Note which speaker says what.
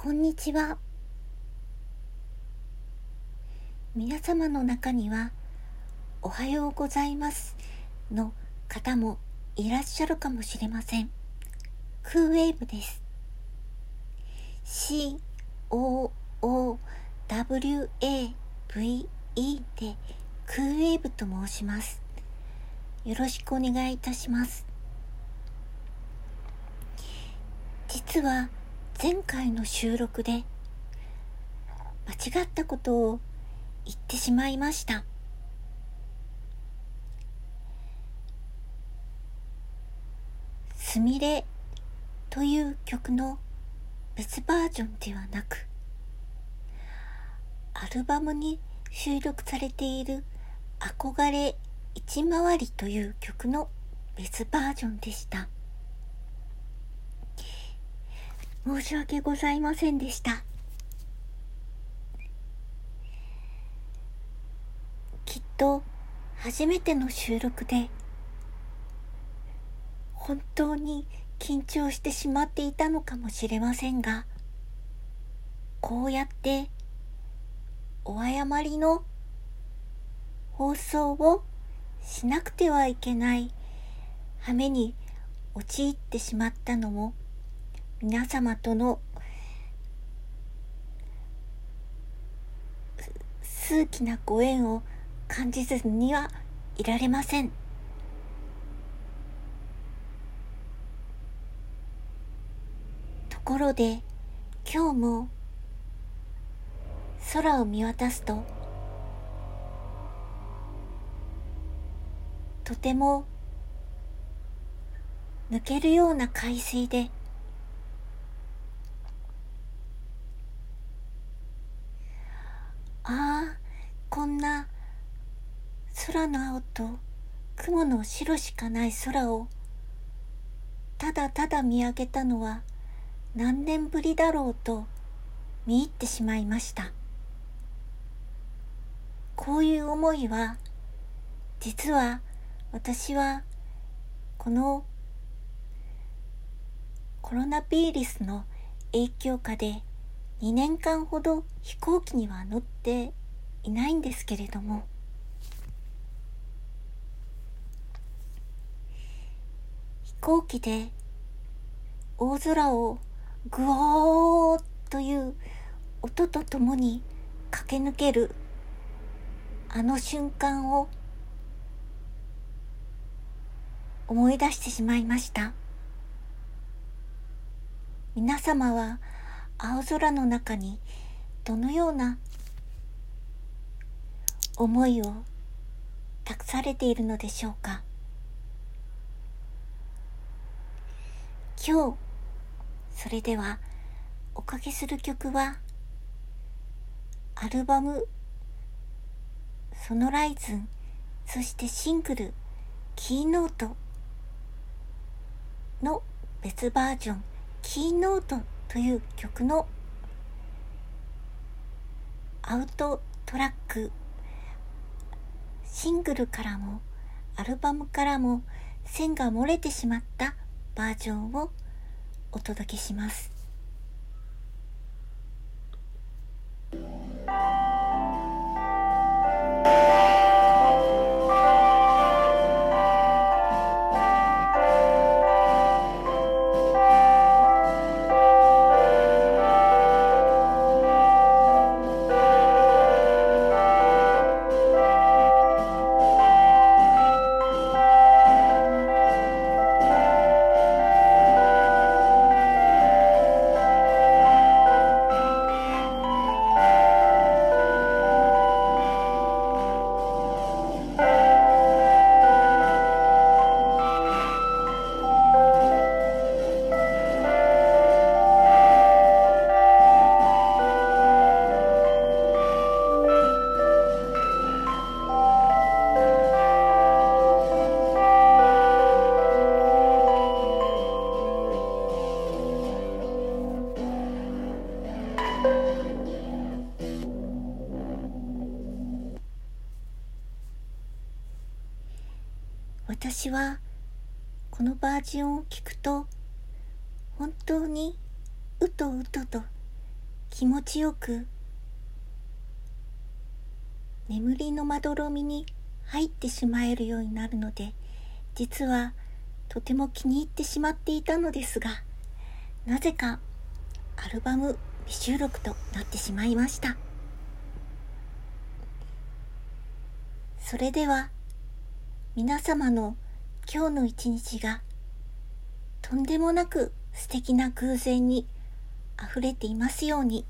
Speaker 1: こんにちは。皆様の中には、おはようございますの方もいらっしゃるかもしれません。クーウェーブです。C-O-O-W-A-V-E でクーウェーブと申します。よろしくお願いいたします。実は前回の収録で間違ったことを言ってしまいました。すみれという曲の別バージョンではなく、アルバムに収録されている憧れ一回りという曲の別バージョンでした。申し訳ございませんでした。きっと初めての収録で本当に緊張してしまっていたのかもしれませんが、こうやってお誤りの放送をしなくてはいけない羽目に陥ってしまったのも皆様との数奇なご縁を感じずにはいられません。ところで今日も空を見渡すととても抜けるような海水でああこんな空の青と雲の白しかない空をただただ見上げたのは何年ぶりだろうと見入ってしまいました。こういう思いは実は私はこのコロナウイルスの影響下で2年間ほど飛行機には乗っていないんですけれども飛行機で大空をグオーという音とともに駆け抜けるあの瞬間を思い出してしまいました。皆様は青空の中にどのような思いを託されているのでしょうか？今日それではおかけする曲はアルバムソノライズンそしてシングルキーノートの別バージョンキーノートという曲のアウトトラックシングルからもアルバムからも線が漏れてしまったバージョンをお届けします。私はこのバージョンを聞くと本当にうとうとと気持ちよく眠りのまどろみに入ってしまえるようになるので実はとても気に入ってしまっていたのですがなぜかアルバム未収録となってしまいました。それでは皆様の今日の一日がとんでもなく素敵な偶然にあふれていますように。